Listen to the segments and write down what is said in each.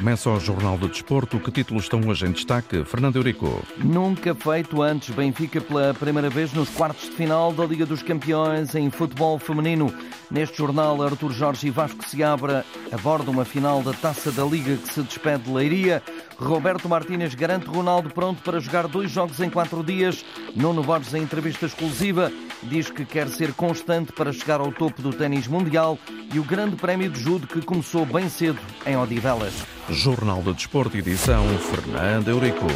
Começa o Jornal do Desporto. Que títulos estão hoje em destaque? Fernando Eurico. Nunca feito antes. Benfica pela primeira vez nos quartos de final da Liga dos Campeões em futebol feminino. Neste jornal, Artur Jorge e Vasco Seabra abordam uma final da Taça da Liga que se despede de Leiria. Roberto Martínez garante Ronaldo pronto para jogar dois jogos em quatro dias. Nuno Borges, em entrevista exclusiva, diz que quer ser constante para chegar ao topo do ténis mundial e o Grande Prémio de Judo que começou bem cedo em Odivelas. Jornal do Desporto, edição Fernando Eurico.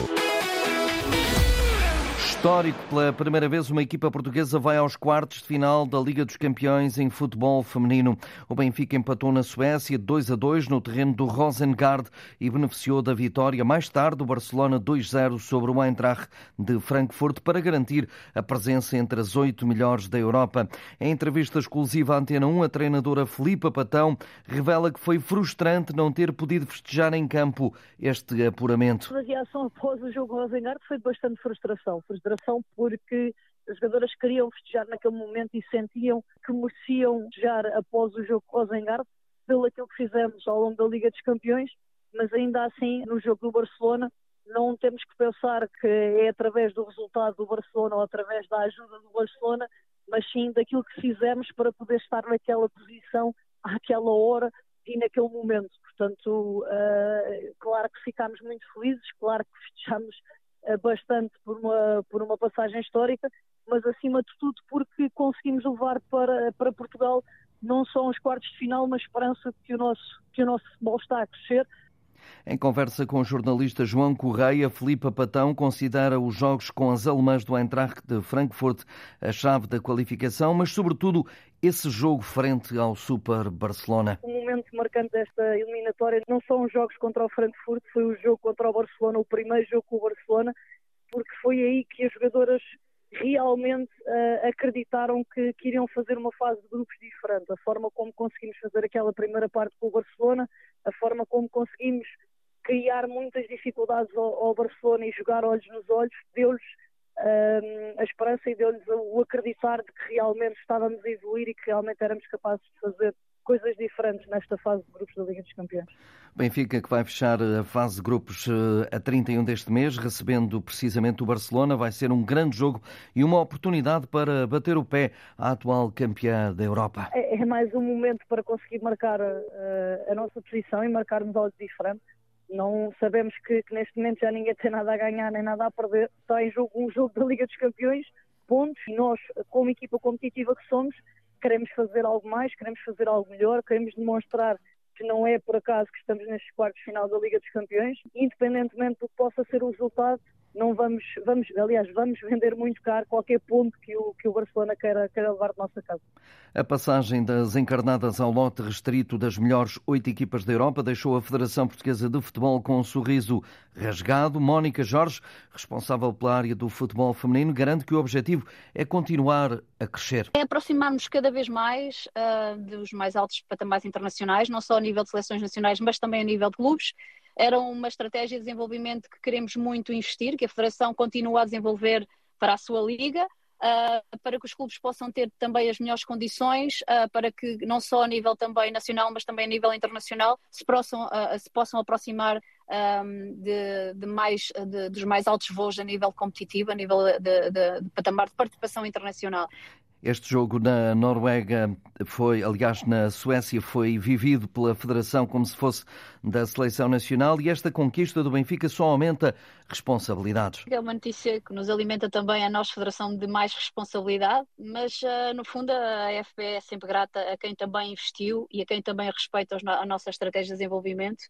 Histórico, pela primeira vez uma equipa portuguesa vai aos quartos de final da Liga dos Campeões em futebol feminino. O Benfica empatou na Suécia 2 a 2 no terreno do Rosengard e beneficiou da vitória mais tarde o Barcelona 2-0 sobre o Eintracht de Frankfurt para garantir a presença entre as oito melhores da Europa. Em entrevista exclusiva à Antena 1, a treinadora Filipa Patão revela que foi frustrante não ter podido festejar em campo este apuramento. A reação após o jogo Rosengard foi bastante frustração. frustração porque as jogadoras queriam festejar naquele momento e sentiam que mereciam festejar após o jogo Rosengard pelo aquilo que fizemos ao longo da Liga dos Campeões, mas ainda assim no jogo do Barcelona não temos que pensar que é através do resultado do Barcelona ou através da ajuda do Barcelona, mas sim daquilo que fizemos para poder estar naquela posição àquela hora e naquele momento. Portanto, uh, claro que ficámos muito felizes, claro que festejamos eh, bastante por uma, por uma passagem histórica, mas acima de tudo porque conseguimos levar para, para Portugal não só os quartos de final, mas esperança de que o nosso, que o nosso futebol está a crescer. Em conversa com o jornalista João Correia, Filipe Patão considera os jogos com as alemãs do Eintracht de Frankfurt a chave da qualificação, mas sobretudo esse jogo frente ao Super Barcelona. O momento marcante desta eliminatória não são os jogos contra o Frankfurt, foi o jogo contra o Barcelona, o primeiro jogo com o Barcelona, porque foi aí que as jogadoras realmente uh, acreditaram que, que, iriam fazer uma fase de grupos diferente. A forma como conseguimos fazer aquela primeira parte com o Barcelona, a forma como conseguimos criar muitas dificuldades ao, ao Barcelona e jogar olhos nos olhos, deu-lhes uh, a esperança e deu-lhes o acreditar de que realmente estávamos a evoluir e que realmente éramos capazes de fazer coisas diferentes nesta fase de grupos da Liga dos Campeões. Benfica que vai fechar a fase de grupos eh, a 31 deste mês, recebendo precisamente o Barcelona, vai ser um grande jogo e uma oportunidade para bater o pé à atual campeã da Europa. É, é mais um momento para conseguir marcar a, eh, a nossa posição e marcarmos algo diferente. Não sabemos que, que, neste momento já ninguém tem nada a ganhar nem nada a perder. Está em jogo um jogo da Liga dos Campeões, pontos, e nós, como equipa competitiva que somos, queremos fazer algo mais, queremos fazer algo melhor, queremos demonstrar que não é por acaso que estamos nestes quartos final da Liga dos Campeões, independentemente do que possa ser o resultado, não vamos, vamos, aliás, vamos vender muito caro qualquer ponto que o, que o Barcelona queira, queira levar de nossa casa. A passagem das encarnadas ao lote restrito das melhores oito equipas da Europa deixou a Federação Portuguesa de Futebol com um sorriso rasgado. Mónica Jorge, responsável pela área do futebol feminino, garante que o objetivo é continuar a crescer. É aproximar-nos cada vez mais uh, dos mais altos patamares internacionais, não só a nível de seleções nacionais, mas também a nível de clubes era uma estratégia de desenvolvimento que queremos muito investir, que a Federação continua a desenvolver para a sua liga, uh, para que os clubes possam ter também as melhores condições, uh, para que não só a nível também nacional, mas também a nível internacional se possam, uh, se possam aproximar um, de, de, mais, de, dos mais altos voos a nível competitivo, a nível de, de patamar de participação internacional. Este jogo na Noruega foi, aliás, na Suécia, foi vivido pela Federação como se fosse da seleção nacional e esta conquista do Benfica só aumenta responsabilidades. É uma notícia que nos alimenta também a nós, Federação, de mais responsabilidade, mas uh, no fundo a FP é sempre grata a quem também investiu e a quem também respeita a nossa estratégia de desenvolvimento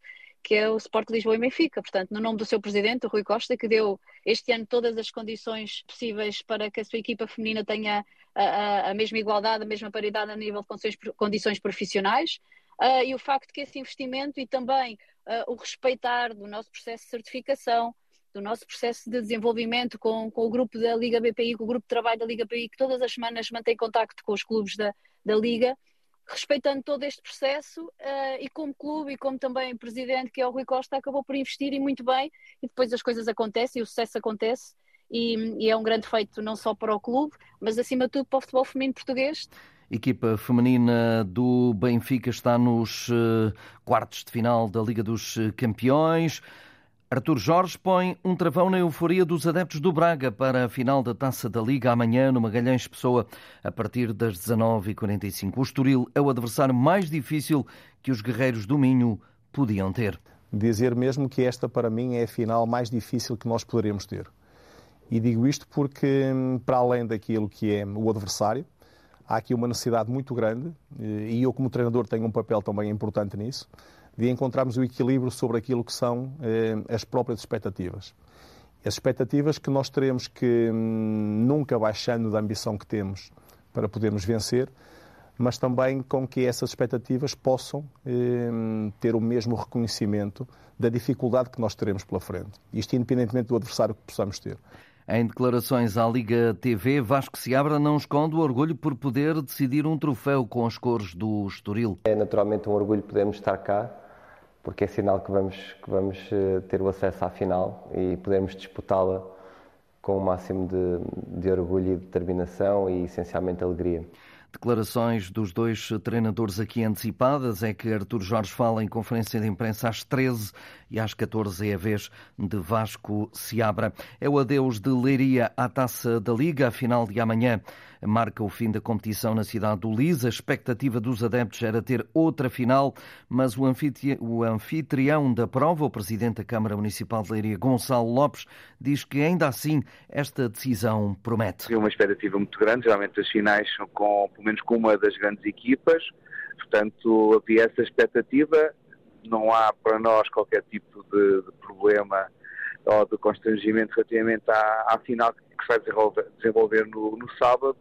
que é o Sport Lisboa e Benfica. Portanto, no nome do seu presidente, o Rui Costa, que deu este ano todas as condições possíveis para que a sua equipa feminina tenha a, a mesma igualdade, a mesma paridade a nível de condições, condições profissionais. Uh, e o facto que esse investimento e também uh, o respeitar do nosso processo de certificação, do nosso processo de desenvolvimento com, com, o grupo da Liga BPI, com o grupo de trabalho da Liga BPI, que todas as semanas mantém contacto com os clubes da, da Liga, respeitando todo este processo uh, e como clube e como também presidente, que é o Rui Costa, acabou por investir e muito bem, e depois as coisas acontecem e o sucesso acontece, e, e, é um grande feito não só para o clube, mas acima de tudo para o futebol feminino português. equipa feminina do Benfica está nos eh, quartos de final da Liga dos Campeões. Artur Jorge põe um travão na euforia dos adeptos do Braga para a final da Taça da Liga amanhã no Magalhães Pessoa a partir das 19h45. O Estoril é o adversário mais difícil que os guerreiros do Minho podiam ter. Dizer mesmo que esta para mim é a final mais difícil que nós poderemos ter. E digo isto porque, para além daquilo que é o adversário, há aqui uma necessidade muito grande, eh, e eu, como treinador, tenho um papel também importante nisso, de encontrarmos o equilíbrio sobre aquilo que são eh, as próprias expectativas. As expectativas que nós teremos que, hum, nunca baixando da ambição que temos para podermos vencer, mas também com que essas expectativas possam eh, ter o mesmo reconhecimento da dificuldade que nós teremos pela frente. Isto independentemente do adversário que possamos ter. Em declarações à Liga TV, Vasco Seabra não esconde o orgulho por poder decidir um troféu com as cores do Estoril. É naturalmente um orgulho podermos estar cá, porque é sinal que vamos, que vamos eh, ter o acesso à final e podermos disputá-la com o máximo de, de orgulho e determinação e essencialmente alegria. Declarações dos dois treinadores aqui antecipadas é que Artur Jorge fala em conferência de imprensa às 13 e às 14 é a vez de Vasco Seabra. É o adeus de Leiria à taça da Liga, a final de amanhã marca o fim da competição na cidade do Lis. A expectativa dos adeptos era ter outra final, mas o anfitrião da prova, o presidente da Câmara Municipal de Leiria, Gonçalo Lopes, diz que ainda assim esta decisão promete. É uma expectativa muito grande, geralmente as finais são com, pelo menos com uma das grandes equipas, portanto havia essa expectativa, não há para nós qualquer tipo de, de problema ou de constrangimento relativamente à, à final que se vai desenvolver, desenvolver no, no, sábado.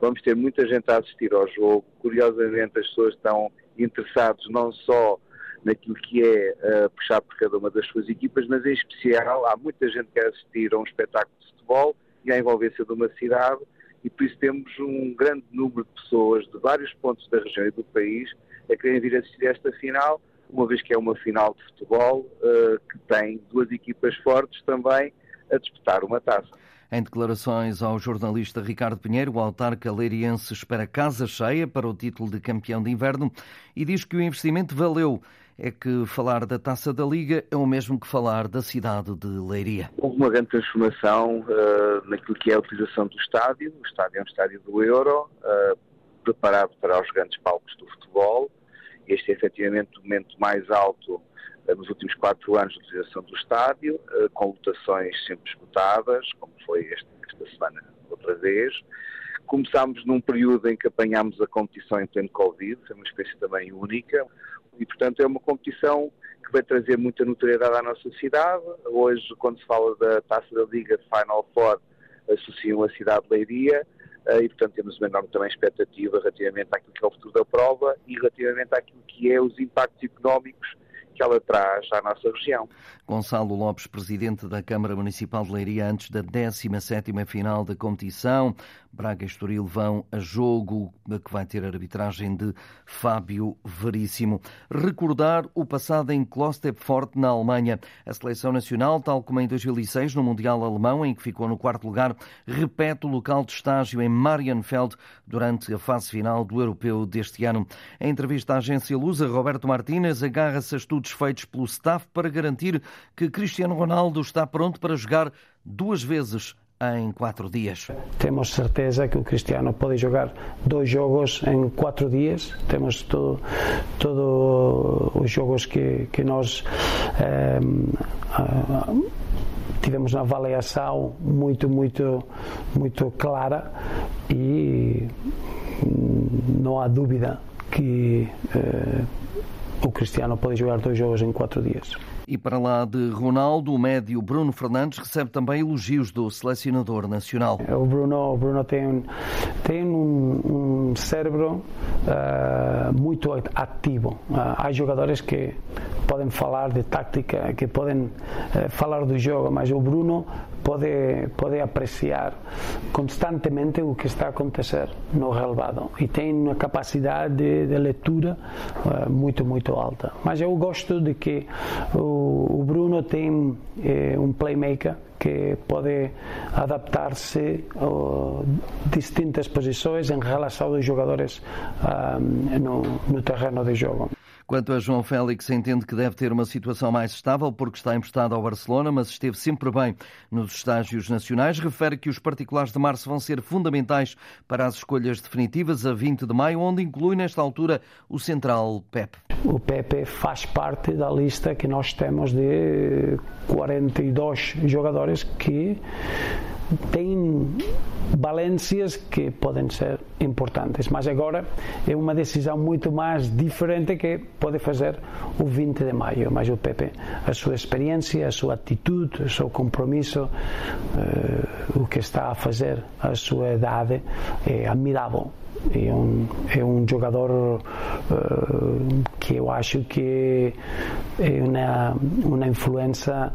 Vamos ter muita gente a assistir ao jogo. Curiosamente, as pessoas estão interessadas não só naquilo que é uh, puxar por cada uma das suas equipas, mas em especial há muita gente que quer assistir a um espetáculo de futebol e à envolvência de uma cidade e por isso temos um grande número de pessoas de vários pontos da região e do país a querem vir assistir a esta final uma vez que é uma final de futebol uh, que tem duas equipas fortes também a disputar uma taça. Em declarações ao jornalista Ricardo Pinheiro, o autarca leiriense espera casa cheia para o título de campeão de inverno e diz que o investimento valeu. É que falar da taça da Liga é o mesmo que falar da cidade de Leiria. Houve uma grande transformação uh, naquilo que é a utilização do estádio. O estádio é um estádio do Euro, uh, preparado para os grandes palcos do futebol este é efetivamente o momento mais alto eh, nos últimos quatro anos de utilização do estádio, com lotações sempre esgotadas, como foi esta, esta semana outra vez. Começámos num período em que apanhámos a competição em pleno Covid, foi uma experiência também única, e portanto é uma competição que vai trazer muita notoriedade à nossa cidade. Hoje, quando se fala da Taça da Liga Final Four, associam a cidade de Leiria, eh, e, portanto, temos uma enorme também expectativa relativamente àquilo que é o futuro da prova e relativamente àquilo que é os impactos económicos que ela traz à nossa região. Gonçalo Lopes, presidente da Câmara Municipal de Leiria, antes da 17ª final da competição. Braga e Estoril vão a jogo que vai ter a arbitragem de Fábio Veríssimo. Recordar o passado em Klostepfort, na Alemanha. A seleção nacional, tal como em 2006 no Mundial Alemão, em que ficou no quarto lugar, repete o local de estágio em Marienfeld durante a fase final do Europeu deste ano. Em entrevista à agência Lusa, Roberto Martínez agarra-se a estudos feitos pelo staff para garantir que Cristiano Ronaldo está pronto para jogar duas vezes em quatro dias. Temos certeza que o Cristiano pode jogar dois jogos em quatro dias. Temos todos todo os jogos que, que nós eh, tivemos uma avaliação muito, muito, muito clara e não há dúvida que eh, o Cristiano pode jogar dois jogos em quatro dias. E para lá de Ronaldo, o médio Bruno Fernandes recebe também elogios do selecionador nacional. O Bruno, o Bruno tem, tem um, um cérebro uh, muito ativo. Uh, há jogadores que podem falar de tática, que podem eh, falar do jogo, mas o Bruno pode, pode apreciar constantemente o que está a acontecer no relevado e tem uma capacidade de, de leitura uh, muito, muito alta. Mas eu gosto de que o, o Bruno tem um playmaker que pode adaptar-se a distintas posições em relação aos jogadores um, no, no terreno de jogo. Quanto a João Félix, entende que deve ter uma situação mais estável porque está emprestado ao Barcelona, mas esteve sempre bem nos estágios nacionais. Refere que os particulares de março vão ser fundamentais para as escolhas definitivas a 20 de maio, onde inclui nesta altura o central Pep. O Pepe faz parte da lista que nós temos de 42 jogadores que têm valências que podem ser importantes, mas agora é uma decisão muito mais diferente que pode fazer o 20 de maio. Mas o Pepe, a sua experiência, a sua atitude, o seu compromisso, uh, o que está a fazer, a sua idade, é admirável é um, é um jogador uh, que eu acho que é uma, uma influência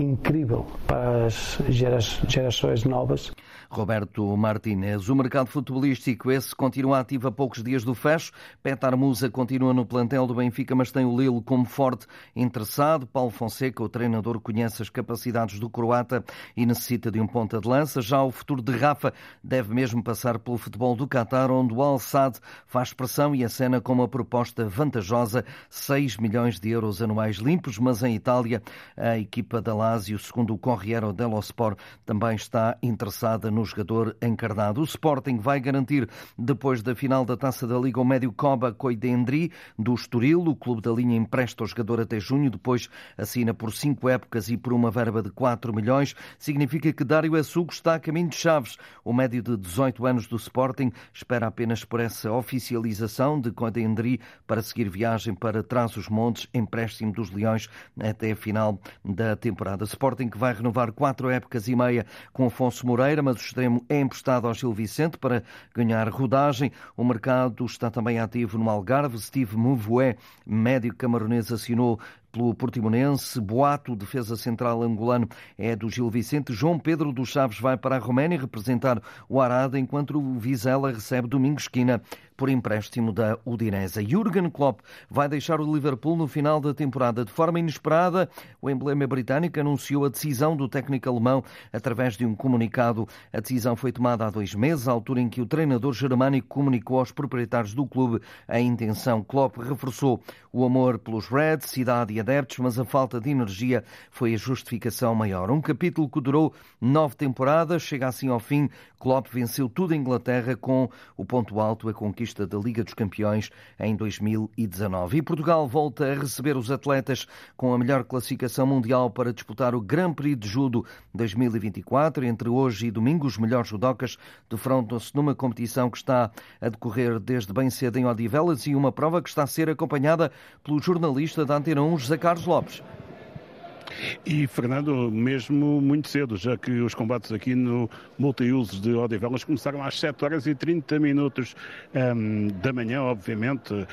incrível para as gera, gerações novas. Roberto Martínez. O mercado futebolístico esse continua ativo a poucos dias do fecho. Petar Musa continua no plantel do Benfica, mas tem o Lille como forte interessado. Paulo Fonseca, o treinador, conhece as capacidades do croata e necessita de um ponta de lança. Já o futuro de Rafa deve mesmo passar pelo futebol do Qatar, onde o Al-Sadd faz pressão e acena com uma proposta vantajosa, 6 milhões de euros anuais limpos, mas em Itália a equipa da Lazio, segundo o Corriere dello Sport, também está interessada no jogador encarnado. O Sporting vai garantir, depois da final da Taça da Liga, o médio Coba Coidendri, do Estoril. O clube da linha empresta o jogador até junho, depois assina por cinco épocas e por uma verba de 4 milhões. Significa que Dário Assugo está a caminho de Chaves. O médio de 18 anos do Sporting espera apenas por essa oficialização de Coidendri para seguir viagem para Trás-os-Montes, empréstimo dos Leões até a final da temporada. Sporting que vai renovar quatro épocas e meia com Afonso Moreira, mas extremo é emprestado ao Gil Vicente para ganhar rodagem. O mercado está também ativo no Algarve. Steve Mouvué, médico camaronês, assinou pelo Portimonense. Boato, defesa central angolano, é do Gil Vicente. João Pedro dos Chaves vai para a Roménia representar o Arada, enquanto o Vizela recebe Domingos Esquina por empréstimo da Udinese. Jurgen Klopp vai deixar o Liverpool no final da temporada. De forma inesperada, o emblema britânico anunciou a decisão do técnico alemão através de um comunicado. A decisão foi tomada há dois meses, à altura em que o treinador germânico comunicou aos proprietários do clube a intenção. Klopp reforçou o amor pelos Reds, cidade e adeptos, mas a falta de energia foi a justificação maior. Um capítulo que durou nove temporadas, chega assim ao fim. Klopp venceu tudo em Inglaterra com o ponto alto, a conquista da Liga dos Campeões em 2019. E Portugal volta a receber os atletas com a melhor classificação mundial para disputar o Grand Prix de Judo 2024. Entre hoje e domingo, os melhores judocas defrontam-se numa competição que está a decorrer desde bem cedo em Odivelas e uma prova que está a ser acompanhada pelo jornalista da Antena 1, José Carlos Lopes. E, Fernando, mesmo muito cedo, já que os combates aqui no multiusos de Odivelas começaram às 7 horas e 30 minutos um, da manhã, obviamente, uh,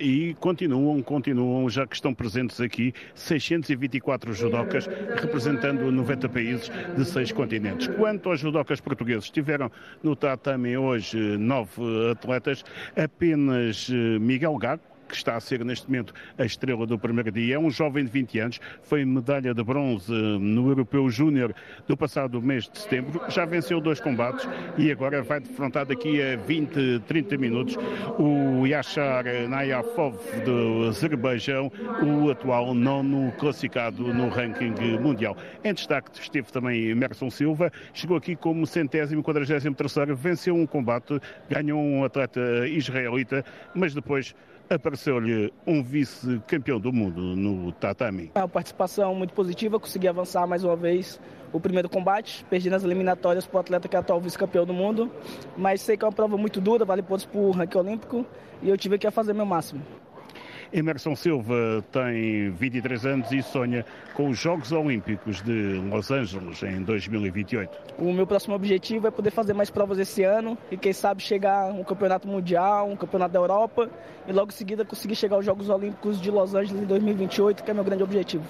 e continuam, continuam, já que estão presentes aqui 624 judocas, representando 90 países de seis continentes. Quanto aos judocas portugueses, tiveram no tatame hoje nove atletas, apenas eh, Miguel Gago, que está a ser neste momento a estrela do primeiro dia. É um jovem de 20 anos, foi medalha de bronze no Europeu Júnior do passado mês de setembro, já venceu dois combates e agora vai defrontar daqui a 20, 30 minutos o Yashar Nayafov do Azerbaijão, o atual nono classificado no ranking mundial. Em destaque esteve também Emerson Silva, chegou aqui como centésimo, quadragésimo terceiro, venceu um combate, ganhou um atleta israelita, mas depois apareceu-lhe um vice-campeão do mundo no tatami. É uma participação muito positiva, consegui avançar mais uma vez o primeiro combate, perdi nas eliminatórias para o atleta que é atual vice-campeão do mundo, mas sei que é uma prova muito dura, vale pontos para o ranking olímpico e eu tive que fazer meu máximo. Emerson Silva tem 23 anos e sonha com os Jogos Olímpicos de Los Angeles em 2028. O meu próximo objetivo é poder fazer mais provas esse ano e quem sabe chegar um campeonato mundial, um campeonato da Europa e logo em seguida conseguir chegar aos Jogos Olímpicos de Los Angeles em 2028, que é meu grande objetivo.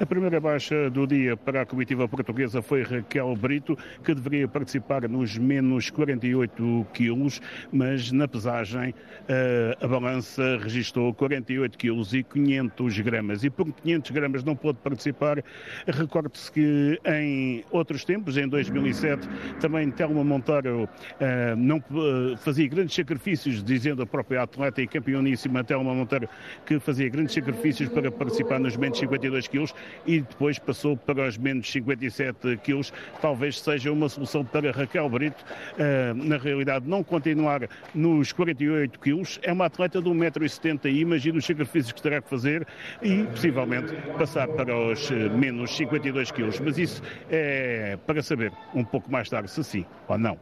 A primeira baixa do dia para a comitiva portuguesa foi Raquel Brito, que deveria participar nos menos 48 quilos, mas na pesagem eh, a balança registrou 48 quilos e 500 gramas. E por 500 gramas não pôde participar. Recorde-se que em outros tempos, em 2007, também Telma Monteiro uh, não uh, fazia grandes sacrifícios, dizendo a própria atleta e campeoníssima Telma Monteiro que fazia grandes sacrifícios para participar nos menos 52 quilos e depois passou para os menos 57 quilos. Talvez seja uma solução para Raquel Brito, uh, na realidade, não continuar nos 48 quilos. É uma atleta de 1,70m e imagina os sacrifícios que terá que fazer e, possivelmente, passar para os menos 52 quilos. Mas isso é para saber um pouco mais tarde se sim ou não.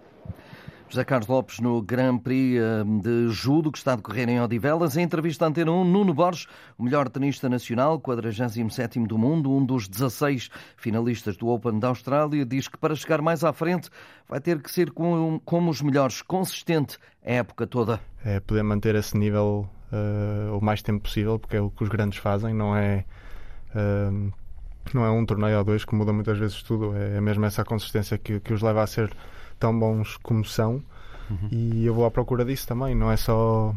José Carlos Lopes no Grand Prix de Judo, que está a decorrer em Odivelas. Em entrevista à Antena 1, Nuno Borges, o melhor tenista nacional, 47º do mundo, um dos 16 finalistas do Open da Austrália, diz que para chegar mais à frente vai ter que ser como, como os melhores, consistente a época toda. É poder manter esse nível uh, o mais tempo possível, porque é o que os grandes fazem, não é... Uh, não é um torneio ou dois que muda muitas vezes tudo, é mesmo essa consistência que, que os leva a ser tão bons como são. Uhum. E eu vou à procura disso também, não é só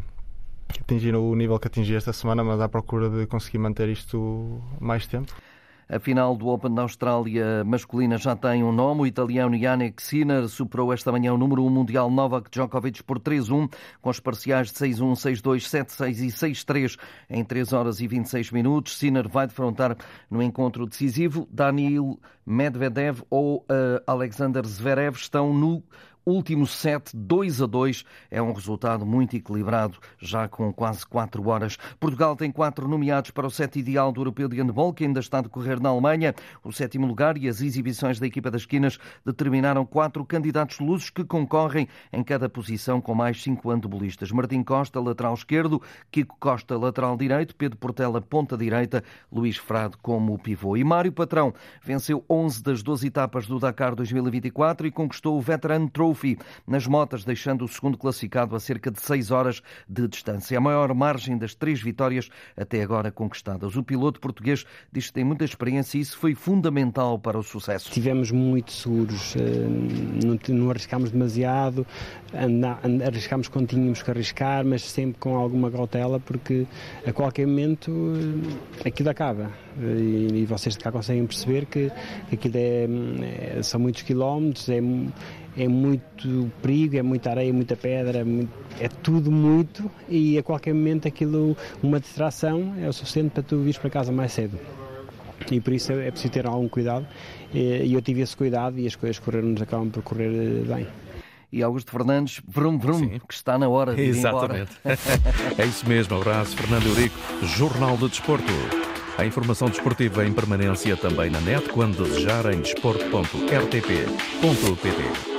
atingir o nível que atingi esta semana, mas à procura de conseguir manter isto mais tempo. A final do Open da Austrália masculina já tem um nome. O italiano Yannick Sinner superou esta manhã o número 1 mundial Novak Djokovic por 3-1, com os parciais de 6-1, 6-2, 7-6 e 6-3 em 3 horas e 26 minutos. Sinner vai defrontar no encontro decisivo Daniil Medvedev ou uh, Alexander Zverev. Estão no Último set, 2 a 2, é um resultado muito equilibrado, já com quase 4 horas. Portugal tem quatro nomeados para o set ideal do Europeu de Handball, que ainda está a decorrer na Alemanha. O sétimo lugar e as exibições da equipa das esquinas determinaram quatro candidatos lusos que concorrem em cada posição com mais cinco handbolistas. Martim Costa, lateral esquerdo, Kiko Costa, lateral direito, Pedro Portela, ponta direita, Luís Frade como pivô. E Mário Patrão venceu 11 das 12 etapas do Dakar 2024 e conquistou o veterano Trophy nas motas, deixando o segundo classificado a cerca de 6 horas de distância. A maior margem das três vitórias até agora conquistadas. O piloto português diz que tem muita experiência e isso foi fundamental para o sucesso. Tivemos muito seguros, eh, não arriscámos demasiado, arriscámos quando tínhamos que arriscar, mas sempre com alguma cautela, porque a qualquer momento eh, aquilo acaba. E vocês de cá conseguem perceber que aquilo é, é são muitos quilómetros, é, é muito perigo, é muita areia, muita pedra, é, é tudo muito e a qualquer momento aquilo, uma distração é o suficiente para tu vires para casa mais cedo. E por isso é preciso ter algum cuidado e eu tive esse cuidado e as coisas correram-nos acabam por correr eh, bem e Augusto Fernandes, vrum vrum, Sim. que está na hora de ir Exatamente. é isso mesmo, abraço, Fernando Eurico, Jornal de Desporto. A informação desportiva em permanência também na net quando desejar em desporto.rtp.pt.